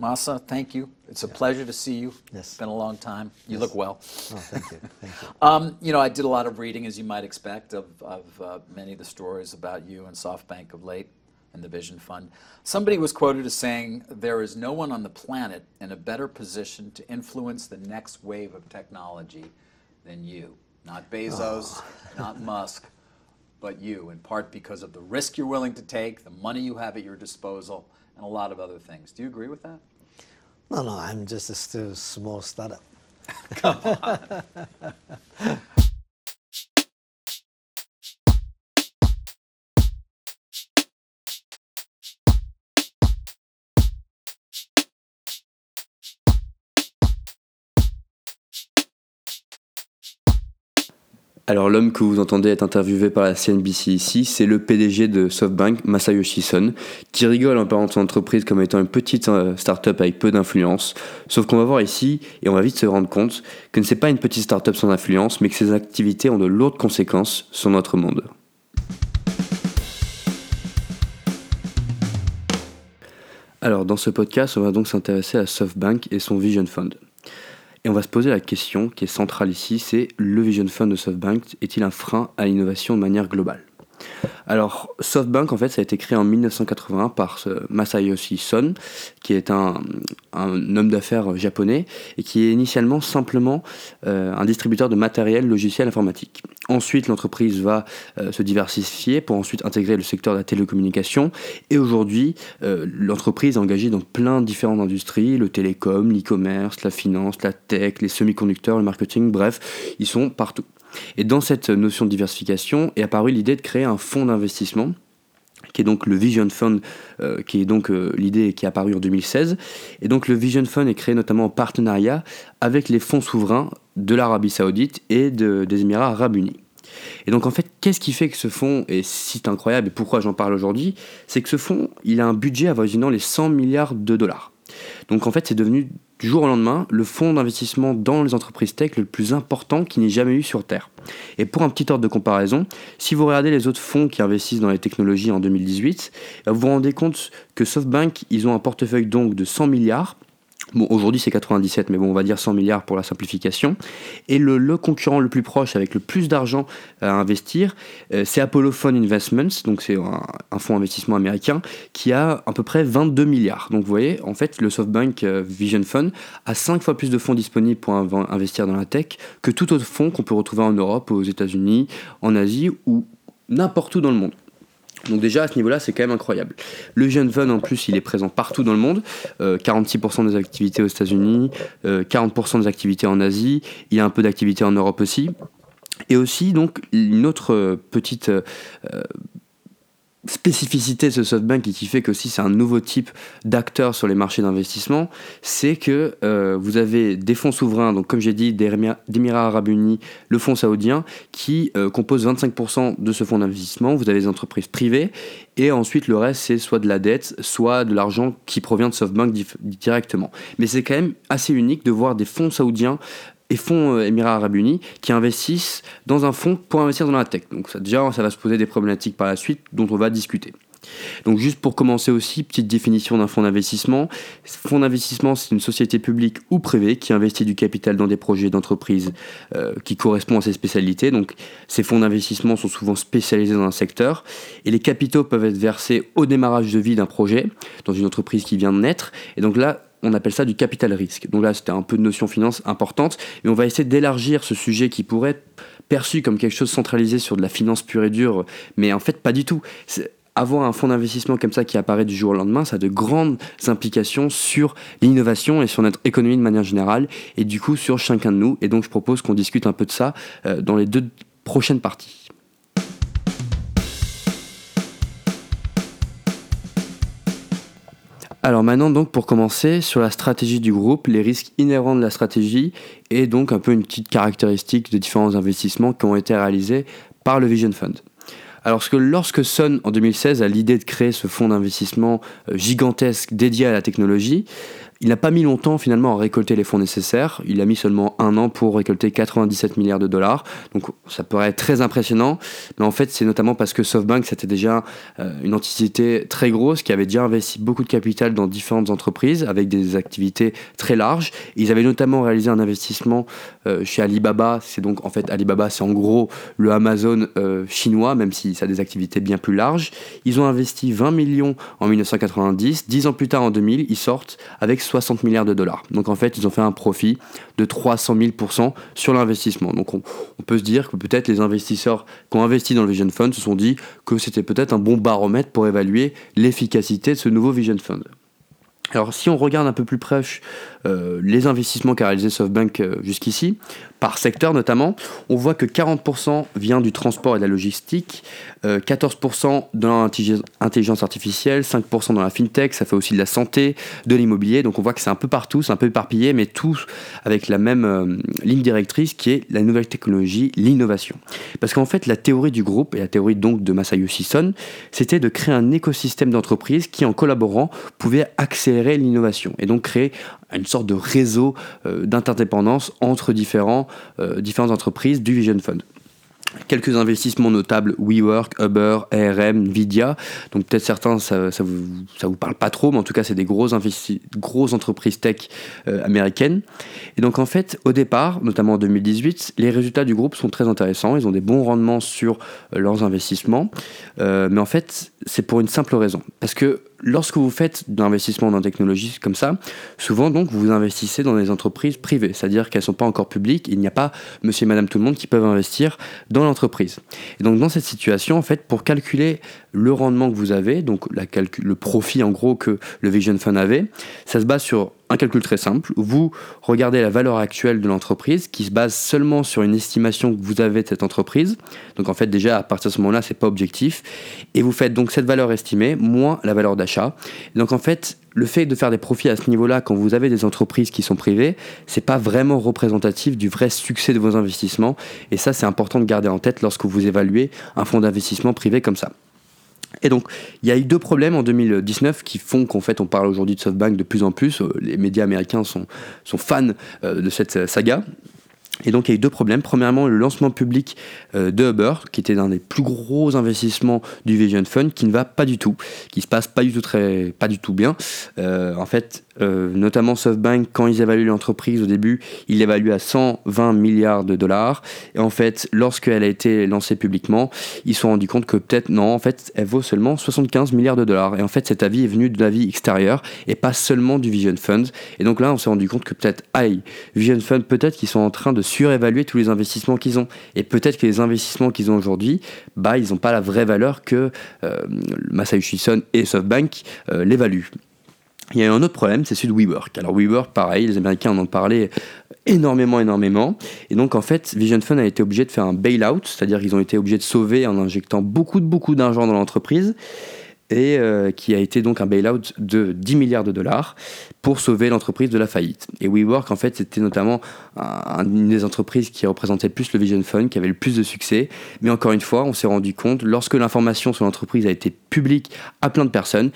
Masa, thank you. It's a pleasure to see you. Yes. It's been a long time. You yes. look well. Oh, thank you. Thank you. Um, you know, I did a lot of reading, as you might expect, of, of uh, many of the stories about you and SoftBank of late and the Vision Fund. Somebody was quoted as saying, There is no one on the planet in a better position to influence the next wave of technology than you. Not Bezos, oh. not Musk, but you, in part because of the risk you're willing to take, the money you have at your disposal, and a lot of other things. Do you agree with that? No, no, I'm just a still small startup. Come on. Alors l'homme que vous entendez être interviewé par la CNBC ici, c'est le PDG de SoftBank, Masayoshi Son, qui rigole en parlant de son entreprise comme étant une petite euh, start-up avec peu d'influence. Sauf qu'on va voir ici, et on va vite se rendre compte, que ce n'est pas une petite start-up sans influence, mais que ses activités ont de lourdes conséquences sur notre monde. Alors dans ce podcast, on va donc s'intéresser à SoftBank et son Vision Fund. Et on va se poser la question qui est centrale ici, c'est le Vision Fund de SoftBank est-il un frein à l'innovation de manière globale? Alors, SoftBank, en fait, ça a été créé en 1981 par Masayoshi Son, qui est un, homme d'affaires japonais et qui est initialement simplement euh, un distributeur de matériel logiciel informatique. Ensuite, l'entreprise va euh, se diversifier pour ensuite intégrer le secteur de la télécommunication. Et aujourd'hui, euh, l'entreprise est engagée dans plein de différentes industries, le télécom, l'e-commerce, la finance, la tech, les semi-conducteurs, le marketing, bref, ils sont partout. Et dans cette notion de diversification est apparue l'idée de créer un fonds d'investissement qui est donc le Vision Fund, euh, qui est donc euh, l'idée qui est apparue en 2016. Et donc le Vision Fund est créé notamment en partenariat avec les fonds souverains de l'Arabie Saoudite et des Émirats Arabes Unis. Et donc en fait, qu'est-ce qui fait que ce fonds est si incroyable et pourquoi j'en parle aujourd'hui? C'est que ce fonds, il a un budget avoisinant les 100 milliards de dollars. Donc en fait, c'est devenu du jour au lendemain le fonds d'investissement dans les entreprises tech le plus important qu'il n'ait jamais eu sur Terre. Et pour un petit ordre de comparaison, si vous regardez les autres fonds qui investissent dans les technologies en 2018, vous vous rendez compte que SoftBank, ils ont un portefeuille donc de 100 milliards, Bon, aujourd'hui c'est 97, mais bon, on va dire 100 milliards pour la simplification. Et le, concurrent le plus proche avec le plus d'argent à investir, euh, c'est Apollo Fund Investments, donc c'est un, fonds d'investissement américain qui a à peu près 22 milliards. Donc vous voyez, en fait, le SoftBank euh, Vision Fund a 5 fois plus de fonds disponibles pour investir dans la tech que tout autre fonds qu'on peut retrouver en Europe, aux États-Unis, en Asie ou n'importe où dans le monde. Donc déjà à ce niveau-là, c'est quand même incroyable. Le Jeune Fund en plus, il est présent partout dans le monde. 46% euh, des activités aux États-Unis, 40% euh, des activités en Asie. Il y a un peu d'activités en Europe aussi. Et aussi donc une autre euh, petite spécificité de ce SoftBank et qui fait que aussi c'est un nouveau type d'acteur sur les marchés d'investissement, c'est que euh, vous avez des fonds souverains, donc comme j'ai dit, des Émirats Arabes Unis, le fonds saoudien, qui euh, compose 25% de ce fonds d'investissement. Vous avez des entreprises privées et ensuite le reste c'est soit de la dette, soit de l'argent qui provient de SoftBank directement. Mais c'est quand même assez unique de voir des fonds saoudiens et fonds euh, Émirats Arabes Unis qui investissent dans un fonds pour investir dans la tech. Donc ça, déjà, ça va se poser des problématiques par la suite dont on va discuter. Donc juste pour commencer aussi, petite définition d'un fonds d'investissement. Fonds d'investissement, c'est une société publique ou privée qui investit du capital dans des projets d'entreprise euh, qui correspondent à ses spécialités. Donc ces fonds d'investissement sont souvent spécialisés dans un secteur et les capitaux peuvent être versés au démarrage de vie d'un projet dans une entreprise qui vient de naître. Et donc là, on appelle ça du capital risque. Donc là, c'était un peu de notion finance importante, mais on va essayer d'élargir ce sujet qui pourrait être perçu comme quelque chose centralisé sur de la finance pure et dure, mais en fait pas du tout. Avoir un fonds d'investissement comme ça qui apparaît du jour au lendemain, ça a de grandes implications sur l'innovation et sur notre économie de manière générale, et du coup sur chacun de nous. Et donc je propose qu'on discute un peu de ça euh, dans les deux prochaines parties. Alors maintenant donc pour commencer sur la stratégie du groupe, les risques inhérents de la stratégie et donc un peu une petite caractéristique de différents investissements qui ont été réalisés par le Vision Fund. Alors que lorsque Sun en 2016 a l'idée de créer ce fonds d'investissement euh, gigantesque dédié à la technologie, il n'a pas mis longtemps finalement à récolter les fonds nécessaires. Il a mis seulement un an pour récolter 97 milliards de dollars. Donc ça paraît très impressionnant, mais en fait c'est notamment parce que SoftBank c'était déjà euh, une entité très grosse qui avait déjà investi beaucoup de capital dans différentes entreprises avec des activités très larges. Ils avaient notamment réalisé un investissement euh, chez Alibaba. C'est donc en fait Alibaba c'est en gros le Amazon euh, chinois, même si ça a des activités bien plus larges. Ils ont investi 20 millions en 1990. Dix ans plus tard en 2000, ils sortent avec 60 milliards de dollars. Donc en fait, ils ont fait un profit de 300 000% sur l'investissement. Donc on, peut se dire que peut-être les investisseurs qui ont investi dans le Vision Fund se sont dit que c'était peut-être un bon baromètre pour évaluer l'efficacité de ce nouveau Vision Fund. Alors si on regarde un peu plus près euh, les investissements qu'a réalisé SoftBank euh, jusqu'ici, par secteur notamment, on voit que 40% vient du transport et de la logistique, euh, 14% dans l'intelligence artificielle, 5% dans la fintech, ça fait aussi de la santé, de l'immobilier, donc on voit que c'est un peu partout, c'est un peu éparpillé, mais tous avec la même euh, ligne directrice qui est la nouvelle technologie, l'innovation. Parce qu'en fait, la théorie du groupe, et la théorie donc de Masayoshi Son, c'était de créer un écosystème d'entreprises qui, en collaborant, pouvait accélérer l'innovation, et donc créer une sorte de réseau euh, d'interdépendance entre différents, euh, différentes entreprises du Vision Fund. Quelques investissements notables, WeWork, Uber, ARM, Nvidia. Donc peut-être certains, ça, ça, vous, ça vous parle pas trop, mais en tout cas, c'est des grosses, grosses entreprises tech euh, américaines. Et donc en fait, au départ, notamment en 2018, les résultats du groupe sont très intéressants. Ils ont des bons rendements sur leurs investissements. Mais en fait, c'est pour une simple raison. Parce que lorsque vous faites de l'investissement dans technologie comme ça, souvent donc vous investissez dans des entreprises privées, c'est-à-dire qu'elles ne sont pas encore publiques, il n'y a pas monsieur et madame tout le monde qui peuvent investir dans l'entreprise. Et donc dans cette situation, en fait, pour calculer le rendement que vous avez, donc le profit en gros que le Vision Fund avait, ça se base sur un calcul très simple. Vous regardez la valeur actuelle de l'entreprise qui se base seulement sur une estimation que vous avez de cette entreprise. Donc en fait déjà à partir de ce moment-là, c'est pas objectif et vous faites donc cette valeur estimée moins la valeur d'achat. Donc en fait, le fait de faire des profits à ce niveau-là quand vous avez des entreprises qui sont privées, c'est pas vraiment représentatif du vrai succès de vos investissements et ça c'est important de garder en tête lorsque vous évaluez un fonds d'investissement privé comme ça. Et donc, il y a eu deux problèmes en 2019 qui font qu'en fait, on parle aujourd'hui de SoftBank de plus en plus. Les médias américains sont, sont fans de cette saga. Et donc il y a eu deux problèmes. Premièrement, le lancement public de Uber, qui était l'un des plus gros investissements du Vision Fund, qui ne va pas du tout, qui se passe pas du tout très, pas du tout bien. Euh, en fait, euh, notamment SoftBank, quand ils évaluent l'entreprise au début, ils l'évaluent à 120 milliards de dollars. Et en fait, lorsqu'elle a été lancée publiquement, ils se sont rendus compte que peut-être non, en fait, elle vaut seulement 75 milliards de dollars. Et en fait, cet avis est venu de l'avis extérieur et pas seulement du Vision Fund. Et donc là, on s'est rendu compte que peut-être, aïe, Vision Fund, peut-être qu'ils sont en train de surévaluer tous les investissements qu'ils ont. Et peut-être que les investissements qu'ils ont aujourd'hui, bah, ils n'ont pas la vraie valeur que euh, Masayoshi et SoftBank euh, l'évaluent. Il y a eu un autre problème, c'est celui de WeWork. Alors WeWork, pareil, les Américains en ont parlé énormément, énormément. Et donc en fait, Vision Fund a été obligé de faire un bail-out, c'est-à-dire qu'ils ont été obligés de sauver en injectant beaucoup, beaucoup d'argent dans l'entreprise et euh, qui a été donc un bail-out de 10 milliards de dollars pour sauver l'entreprise de la faillite. Et WeWork, en fait, c'était notamment un, une des entreprises qui représentait le plus le Vision Fund, qui avait le plus de succès. Mais encore une fois, on s'est rendu compte, lorsque l'information sur l'entreprise a été publique à plein de personnes,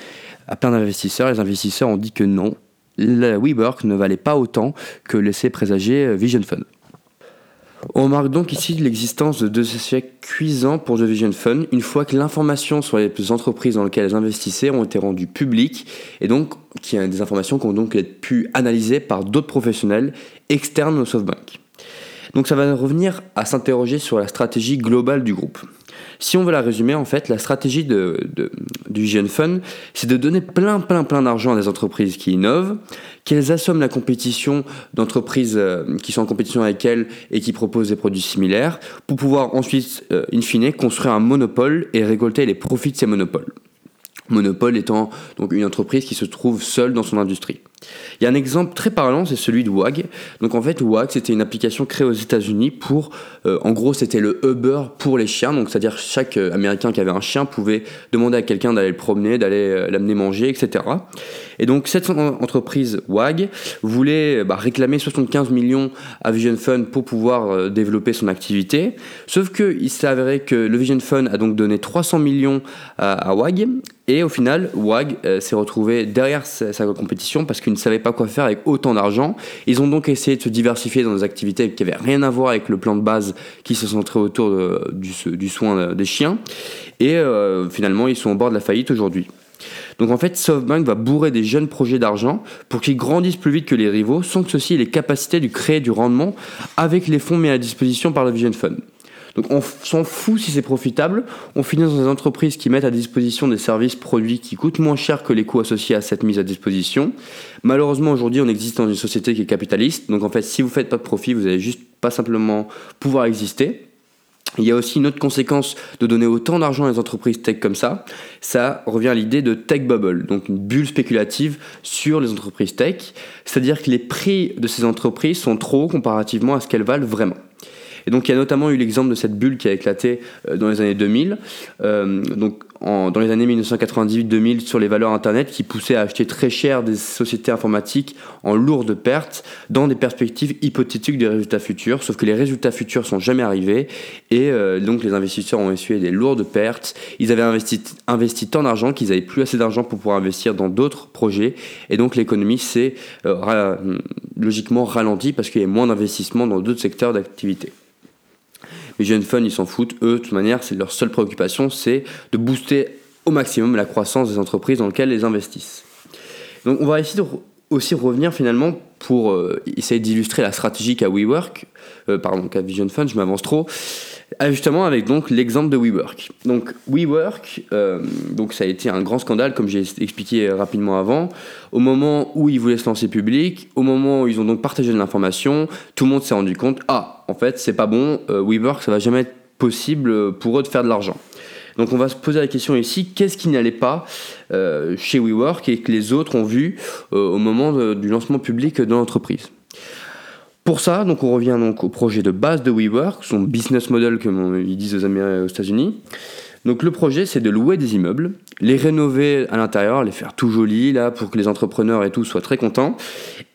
à plein d'investisseurs, les investisseurs ont dit que non, WeWork ne valait pas autant que laisser présager Vision Fund. On remarque donc ici l'existence de deux échecs cuisants pour The Vision Fund une fois que l'information sur les entreprises dans lesquelles elles investissaient ont été rendues publiques et donc qui des informations qui ont donc pu analysées par d'autres professionnels externes au SoftBank. Donc ça va revenir à s'interroger sur la stratégie globale du groupe. Si on veut la résumer, en fait, la stratégie de, du Vision Fund, c'est de donner plein, plein, plein d'argent à des entreprises qui innovent, qu'elles assomment la compétition d'entreprises euh, qui sont en compétition avec elles et qui proposent des produits similaires, pour pouvoir ensuite, euh, in fine, construire un monopole et récolter les profits de ces monopoles. Monopole étant donc une entreprise qui se trouve seule dans son industrie. Il y a un exemple très parlant, c'est celui de WAG. Donc en fait, WAG, c'était une application créée aux États-Unis pour, euh, en gros, c'était le Uber pour les chiens. Donc c'est-à-dire chaque euh, Américain qui avait un chien pouvait demander à quelqu'un d'aller le promener, d'aller euh, l'amener manger, etc. Et donc cette entreprise WAG voulait bah, réclamer 75 millions à Vision Fund pour pouvoir développer son activité. Sauf qu'il s'est avéré que le Vision Fund a donc donné 300 millions à WAG Et au final, WAG euh, s'est retrouvé derrière sa, compétition parce qu'ils ne savaient pas quoi faire avec autant d'argent. Ils ont donc essayé de se diversifier dans des activités qui n'avaient rien à voir avec le plan de base qui se centrait autour du, soin des chiens. Et euh, finalement, ils sont au bord de la faillite aujourd'hui. Donc en fait, SoftBank va bourrer des jeunes projets d'argent pour qu'ils grandissent plus vite que les rivaux, sans que ceux-ci aient les capacités de créer du rendement avec les fonds mis à disposition par le Vision Fund. Donc on s'en fout si c'est profitable, on finit dans des entreprises qui mettent à disposition des services produits qui coûtent moins cher que les coûts associés à cette mise à disposition. Malheureusement aujourd'hui on existe dans une société qui est capitaliste, donc en fait si vous faites pas de profit, vous allez juste pas simplement pouvoir exister. Il y a aussi une autre conséquence de donner autant d'argent à les entreprises tech comme ça. Ça revient à l'idée de tech bubble, donc une bulle spéculative sur les entreprises tech. C'est-à-dire que les prix de ces entreprises sont trop comparativement à ce qu'elles valent vraiment. Et donc il y a notamment eu l'exemple de cette bulle qui a éclaté euh, dans les années 2000, euh, donc dans les années 1998-2000 sur les valeurs Internet qui poussaient à acheter très cher des sociétés informatiques en lourdes pertes dans des perspectives hypothétiques des résultats futurs, sauf que les résultats futurs sont jamais arrivés et euh, donc les investisseurs ont essuyé des lourdes pertes. Ils avaient investi, tant d'argent qu'ils n'avaient plus assez d'argent pour pouvoir investir dans d'autres projets et donc l'économie s'est logiquement ralentie parce qu'il y a moins d'investissement dans d'autres secteurs d'activité. Les jeunes funds, ils s'en foutent. Eux, de toute manière, c'est leur seule préoccupation, c'est de booster au maximum la croissance des entreprises dans lesquelles ils investissent. Donc, on va essayer de aussi revenir finalement pour euh, essayer d'illustrer la stratégie qu'a WeWork, euh, pardon, qu'a Vision Fund, je m'avance trop, ah, justement avec donc l'exemple de WeWork. Donc WeWork, euh, donc ça a été un grand scandale comme j'ai expliqué rapidement avant. Au moment où ils voulaient se lancer public, au moment où ils ont donc partagé de l'information, tout le monde s'est rendu compte ah en fait c'est pas bon, euh, WeWork ça va jamais être possible pour eux de faire de l'argent. Donc on va se poser la question ici, qu'est-ce qui n'allait pas euh, chez WeWork et que les autres ont vu au moment du lancement public de l'entreprise? Pour ça, donc on revient donc au projet de base de WeWork, son business model comme ils disent aux, Américains, aux États-Unis. Donc le projet, c'est de louer des immeubles, les rénover à l'intérieur, les faire tout jolis là pour que les entrepreneurs et tout soient très contents.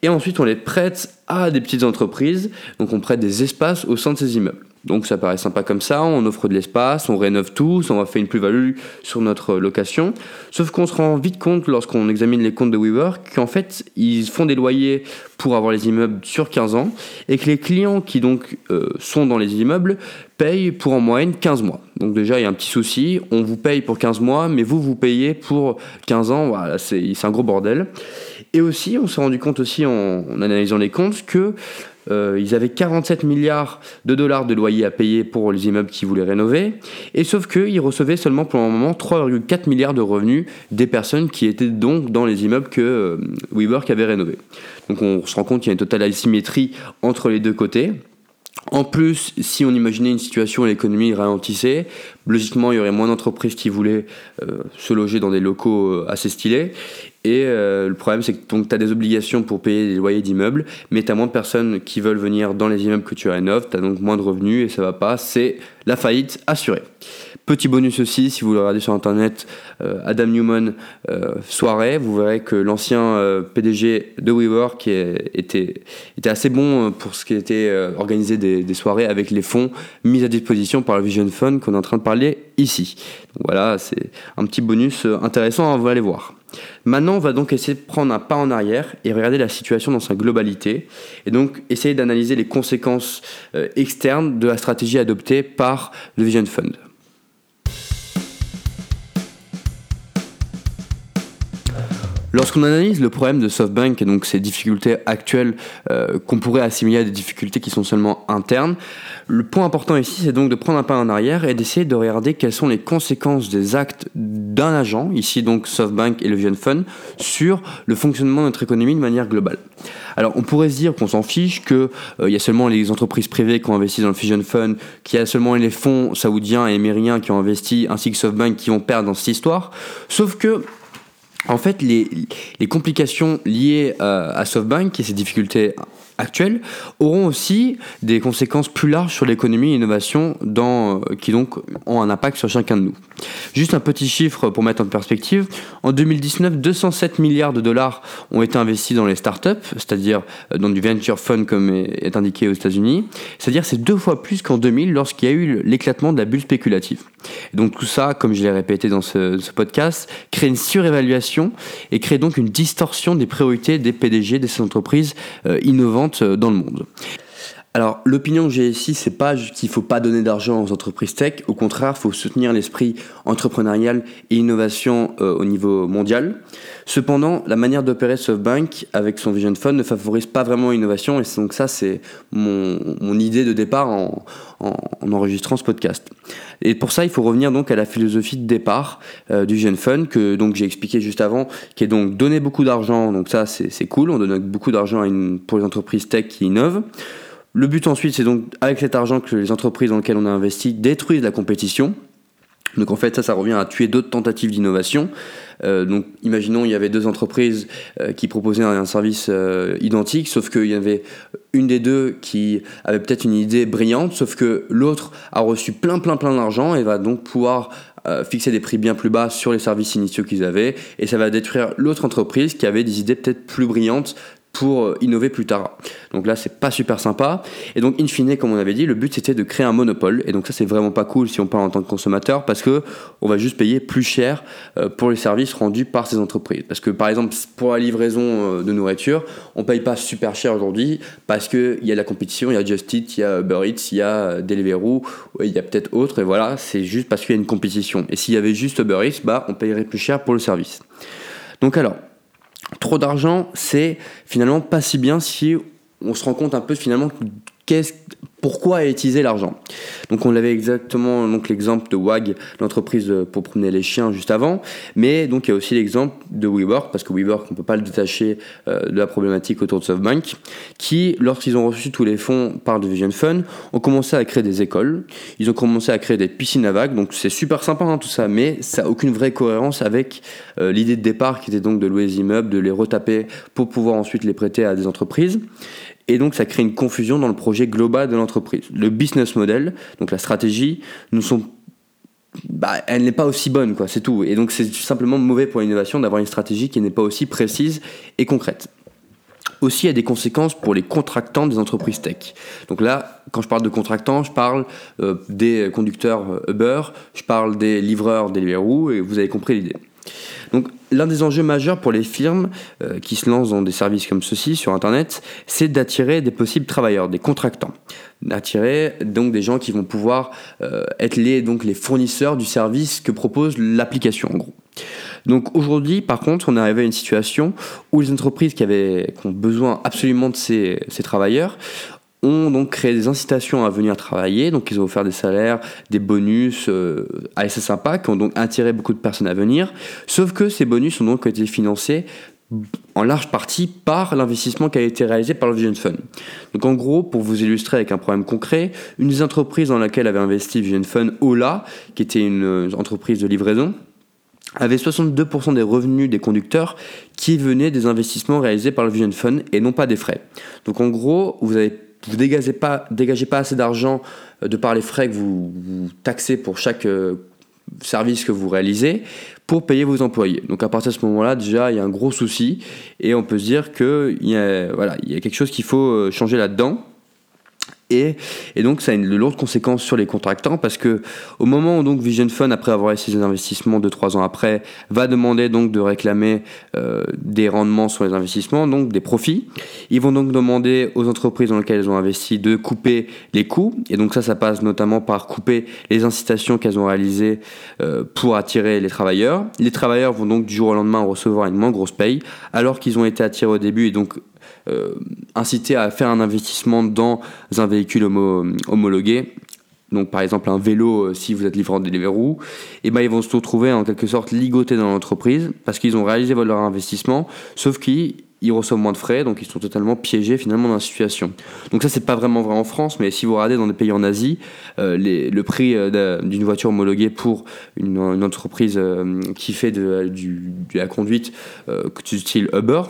Et ensuite, on les prête à des petites entreprises. Donc on prête des espaces au sein de ces immeubles. Donc ça paraît sympa comme ça, on offre de l'espace, on rénove tout, on va faire une plus-value sur notre location. Sauf qu'on se rend vite compte lorsqu'on examine les comptes de WeWork qu'en fait ils font des loyers pour avoir les immeubles sur 15 ans et que les clients qui donc euh, sont dans les immeubles payent pour en moyenne 15 mois. Donc déjà il y a un petit souci, on vous paye pour 15 mois mais vous vous payez pour 15 ans, voilà, c'est un gros bordel. Et aussi on s'est rendu compte aussi en analysant les comptes que euh, ils avaient 47 milliards de dollars de loyers à payer pour les immeubles qu'ils voulaient rénover, et sauf qu'ils recevaient seulement pour le moment 3,4 milliards de revenus des personnes qui étaient donc dans les immeubles que euh, WeWork avait rénovés. Donc on se rend compte qu'il y a une totale asymétrie entre les deux côtés. En plus, si on imaginait une situation où l'économie ralentissait, logiquement, il y aurait moins d'entreprises qui voulaient euh, se loger dans des locaux assez stylés. Et euh, le problème, c'est que tu as des obligations pour payer des loyers d'immeubles, mais tu as moins de personnes qui veulent venir dans les immeubles que tu rénoves, tu as donc moins de revenus et ça va pas, c'est la faillite assurée. Petit bonus aussi, si vous le regardez sur internet, euh, Adam Newman, euh, soirée, vous verrez que l'ancien PDG de WeWork était, assez bon pour ce qui était organisé des, soirées avec les fonds mis à disposition par le Vision Fund qu'on est en train de parler ici. Voilà, c'est un petit bonus intéressant, on va aller voir. Maintenant, on va donc essayer de prendre un pas en arrière et regarder la situation dans sa globalité, et donc essayer d'analyser les conséquences euh, externes de la stratégie adoptée par le Vision Fund. Lorsqu'on analyse le problème de SoftBank et donc ses difficultés actuelles euh, qu'on pourrait assimiler à des difficultés qui sont seulement internes, le point important ici c'est donc de prendre un pas en arrière et d'essayer de regarder quelles sont les conséquences des actes d'un agent, ici donc SoftBank et le Vision Fund, sur le fonctionnement de notre économie de manière globale. Alors on pourrait se dire qu'on s'en fiche, qu'il y a seulement les entreprises privées qui ont investi dans le Fusion Fund, qu'il y a seulement les fonds saoudiens et américains qui ont investi, ainsi que SoftBank qui vont perdre dans cette histoire. Sauf que en fait, les, les complications liées à, à SoftBank et ses difficultés auront aussi des conséquences plus larges sur l'économie et l'innovation euh, qui donc ont un impact sur chacun de nous. Juste un petit chiffre pour mettre en perspective. En 2019, 207 milliards de dollars ont été investis dans les startups, c'est-à-dire euh, dans du venture fund comme est indiqué aux États-Unis. C'est-à-dire c'est deux fois plus qu'en 2000 lorsqu'il y a eu l'éclatement de la bulle spéculative. Donc tout ça, comme je l'ai répété dans ce, podcast, crée une surévaluation et crée donc une distorsion des priorités des PDG de ces entreprises euh, innovantes euh, dans le monde. Alors, l'opinion que j'ai ici, c'est pas qu'il faut pas donner d'argent aux entreprises tech. Au contraire, il faut soutenir l'esprit entrepreneurial et innovation euh, au niveau mondial. Cependant, la manière d'opérer SoftBank avec son Vision Fund ne favorise pas vraiment l'innovation. Et donc ça, c'est mon, idée de départ en, en- en enregistrant ce podcast. Et pour ça, il faut revenir donc à la philosophie de départ euh, du Vision Fund que donc j'ai expliqué juste avant, qui est donc donner beaucoup d'argent. Donc ça, c'est cool. On donne beaucoup d'argent pour les entreprises tech qui innovent. Le but ensuite, c'est donc avec cet argent que les entreprises dans lesquelles on a investi détruisent la compétition. Donc en fait, ça, ça revient à tuer d'autres tentatives d'innovation. Euh, donc imaginons, il y avait deux entreprises euh, qui proposaient un, service euh, identique, sauf qu'il y avait une des deux qui avait peut-être une idée brillante, sauf que l'autre a reçu plein, plein, plein d'argent et va donc pouvoir fixer des prix bien plus bas sur les services initiaux qu'ils avaient. Et ça va détruire l'autre entreprise qui avait des idées peut-être plus brillantes pour euh, innover plus tard. Donc là, c'est pas super sympa. Et donc, in fine, comme on avait dit, le but c'était de créer un monopole. Et donc ça, c'est vraiment pas cool si on parle en tant que consommateur parce que on va juste payer plus cher euh, pour les services rendus par ces entreprises. Parce que par exemple, pour la livraison euh, de nourriture, on paye pas super cher aujourd'hui parce que il y a la compétition, il y a Just Eat, il y a Uber il y a Deliveroo, il y a peut-être autre. Et voilà, c'est juste parce qu'il y a une compétition. Et s'il y avait juste Uber bah, on payerait plus cher pour le service. Donc alors, trop d'argent, c'est finalement pas si bien si on se rend compte un peu finalement qu'est-ce pourquoi utiliser l'argent? Donc on avait exactement donc l'exemple de WAG, l'entreprise pour promener les chiens juste avant, mais donc il y a aussi l'exemple de WeWork parce que WeWork on peut pas le détacher euh, de la problématique autour de SoftBank, qui lorsqu'ils ont reçu tous les fonds par Division Fund, ont commencé à créer des écoles, ils ont commencé à créer des piscines à vagues, donc c'est super sympa hein, tout ça, mais ça n'a aucune vraie cohérence avec euh, l'idée de départ qui était donc de louer les immeubles, de les retaper pour pouvoir ensuite les prêter à des entreprises. Et donc, ça crée une confusion dans le projet global de l'entreprise. Le business model, donc la stratégie, nous sont bah, elle n'est pas aussi bonne, quoi, c'est tout. Et donc, c'est simplement mauvais pour l'innovation d'avoir une stratégie qui n'est pas aussi précise et concrète. Aussi, il y a des conséquences pour les contractants des entreprises tech. Donc là, quand je parle de contractants, je parle euh, des conducteurs euh, Uber, je parle des livreurs Deliveroo, et vous avez compris l'idée. Donc l'un des enjeux majeurs pour les firmes euh, qui se lancent dans des services comme ceci sur Internet, c'est d'attirer des possibles travailleurs, des contractants. D'attirer donc des gens qui vont pouvoir euh, être les, donc, les fournisseurs du service que propose l'application en gros. Donc aujourd'hui, par contre, on est arrivé à une situation où les entreprises qui, avaient, ont besoin absolument de ces, ces travailleurs ont donc créé des incitations à venir travailler, donc ils ont offert des salaires, des bonus euh, assez sympas, qui ont donc attiré beaucoup de personnes à venir, sauf que ces bonus ont donc été financés en large partie par l'investissement qui a été réalisé par le Vision Fund. Donc en gros, pour vous illustrer avec un problème concret, une des entreprises dans laquelle avait investi Vision Fund, Ola, qui était une entreprise de livraison, avait 62% des revenus des conducteurs qui venaient des investissements réalisés par le Vision Fund et non pas des frais. Donc en gros, vous avez vous ne dégagez pas, dégagez pas assez d'argent de par les frais que vous, taxez pour chaque euh, service que vous réalisez pour payer vos employés. Donc à partir de ce moment-là, déjà, il y a un gros souci et on peut se dire qu'il y, a, voilà, il y a quelque chose qu'il faut euh, changer là-dedans. Et, donc ça a une de lourdes conséquences sur les contractants parce que au moment où donc Vision Fund, après avoir essayé ses investissements 2-3 ans après, va demander donc de réclamer euh, des rendements sur les investissements, donc des profits, ils vont donc demander aux entreprises dans lesquelles elles ont investi de couper les coûts. Et donc ça, ça passe notamment par couper les incitations qu'elles ont réalisées euh, pour attirer les travailleurs. Les travailleurs vont donc du jour au lendemain recevoir une moins grosse paye alors qu'ils ont été attirés au début et donc inciter à faire un investissement dans un véhicule homo homologué, donc par exemple un vélo euh, si vous êtes livrant de Deliveroo, et ben ils vont se retrouver en quelque sorte ligotés dans l'entreprise parce qu'ils ont réalisé leur investissement, sauf qu'ils ils reçoivent moins de frais, donc ils sont totalement piégés finalement dans la situation. Donc ça c'est pas vraiment vrai en France, mais si vous regardez dans des pays en Asie, euh, le prix euh, d'une voiture homologuée pour une, entreprise euh, qui fait de, du, la conduite, euh, style Uber,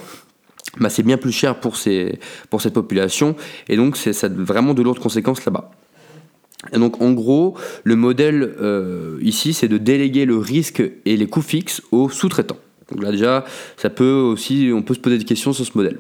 bah, c'est bien plus cher pour, ces, pour cette population, et donc c'est, ça a vraiment de lourdes conséquences là-bas. Et donc en gros, le modèle euh, ici, c'est de déléguer le risque et les coûts fixes aux sous-traitants. Donc là déjà, ça peut aussi, on peut se poser des questions sur ce modèle.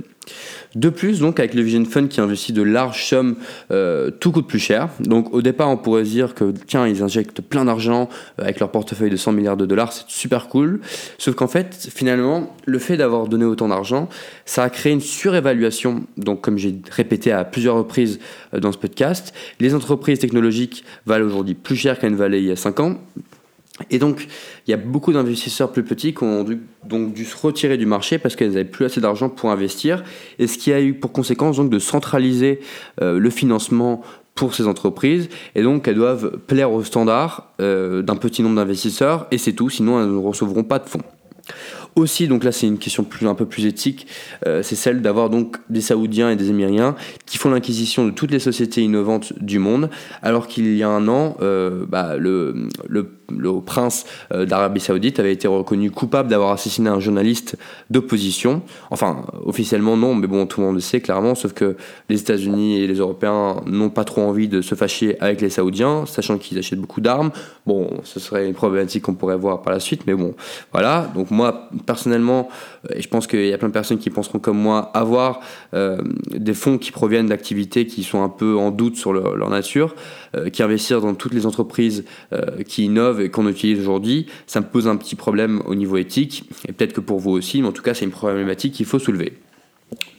De plus, donc avec le Vision Fund qui investit de larges sommes, euh, tout coûte plus cher. Donc au départ, on pourrait se dire que tiens, ils injectent plein d'argent euh, avec leur portefeuille de 100 milliards de dollars, c'est super cool. Sauf qu'en fait, finalement, le fait d'avoir donné autant d'argent, ça a créé une surévaluation. Donc comme j'ai répété à plusieurs reprises euh, dans ce podcast, les entreprises technologiques valent aujourd'hui plus cher qu'elles ne valaient il y a 5 ans. Et donc, il y a beaucoup d'investisseurs plus petits qui ont dû, donc dû se retirer du marché parce qu'ils n'avaient plus assez d'argent pour investir. Et ce qui a eu pour conséquence donc de centraliser euh, le financement pour ces entreprises. Et donc, elles doivent plaire aux standards euh, d'un petit nombre d'investisseurs. Et c'est tout, sinon elles ne recevront pas de fonds. Aussi, donc là c'est une question un peu plus éthique, euh, c'est celle d'avoir donc des Saoudiens et des Émiriens qui font l'inquisition de toutes les sociétés innovantes du monde, alors qu'il y a un an, bah, le, le, prince euh, d'Arabie Saoudite avait été reconnu coupable d'avoir assassiné un journaliste d'opposition. Enfin, officiellement non, mais bon, tout le monde le sait clairement, sauf que les États-Unis et les Européens n'ont pas trop envie de se fâcher avec les Saoudiens, sachant qu'ils achètent beaucoup d'armes. Bon, ce serait une problématique qu'on pourrait voir par la suite, mais bon, voilà. Donc moi, personnellement, euh, et je pense qu'il y a plein de personnes qui penseront comme moi, avoir euh, des fonds qui proviennent d'activités qui sont un peu en doute sur leur, nature, qui investir dans toutes les entreprises qui innovent qu'on utilise aujourd'hui, ça me pose un petit problème au niveau éthique, et peut-être que pour vous aussi, mais en tout cas c'est une problématique qu'il faut soulever.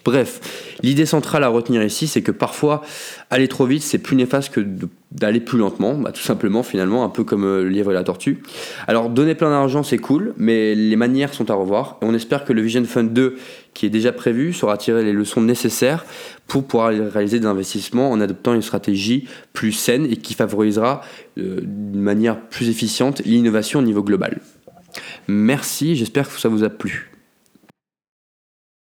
Bref, l'idée centrale à retenir ici, c'est que parfois, aller trop vite, c'est plus néfaste que d'aller plus lentement, bah, tout simplement, finalement, un peu comme euh, lièvre et la tortue. Alors, donner plein d'argent, c'est cool, mais les manières sont à revoir. Et on espère que le Vision Fund 2, qui est déjà prévu, saura tirer les leçons nécessaires pour pouvoir réaliser des investissements en adoptant une stratégie plus saine et qui favorisera euh, d'une manière plus efficiente l'innovation au niveau global. Merci, j'espère que ça vous a plu.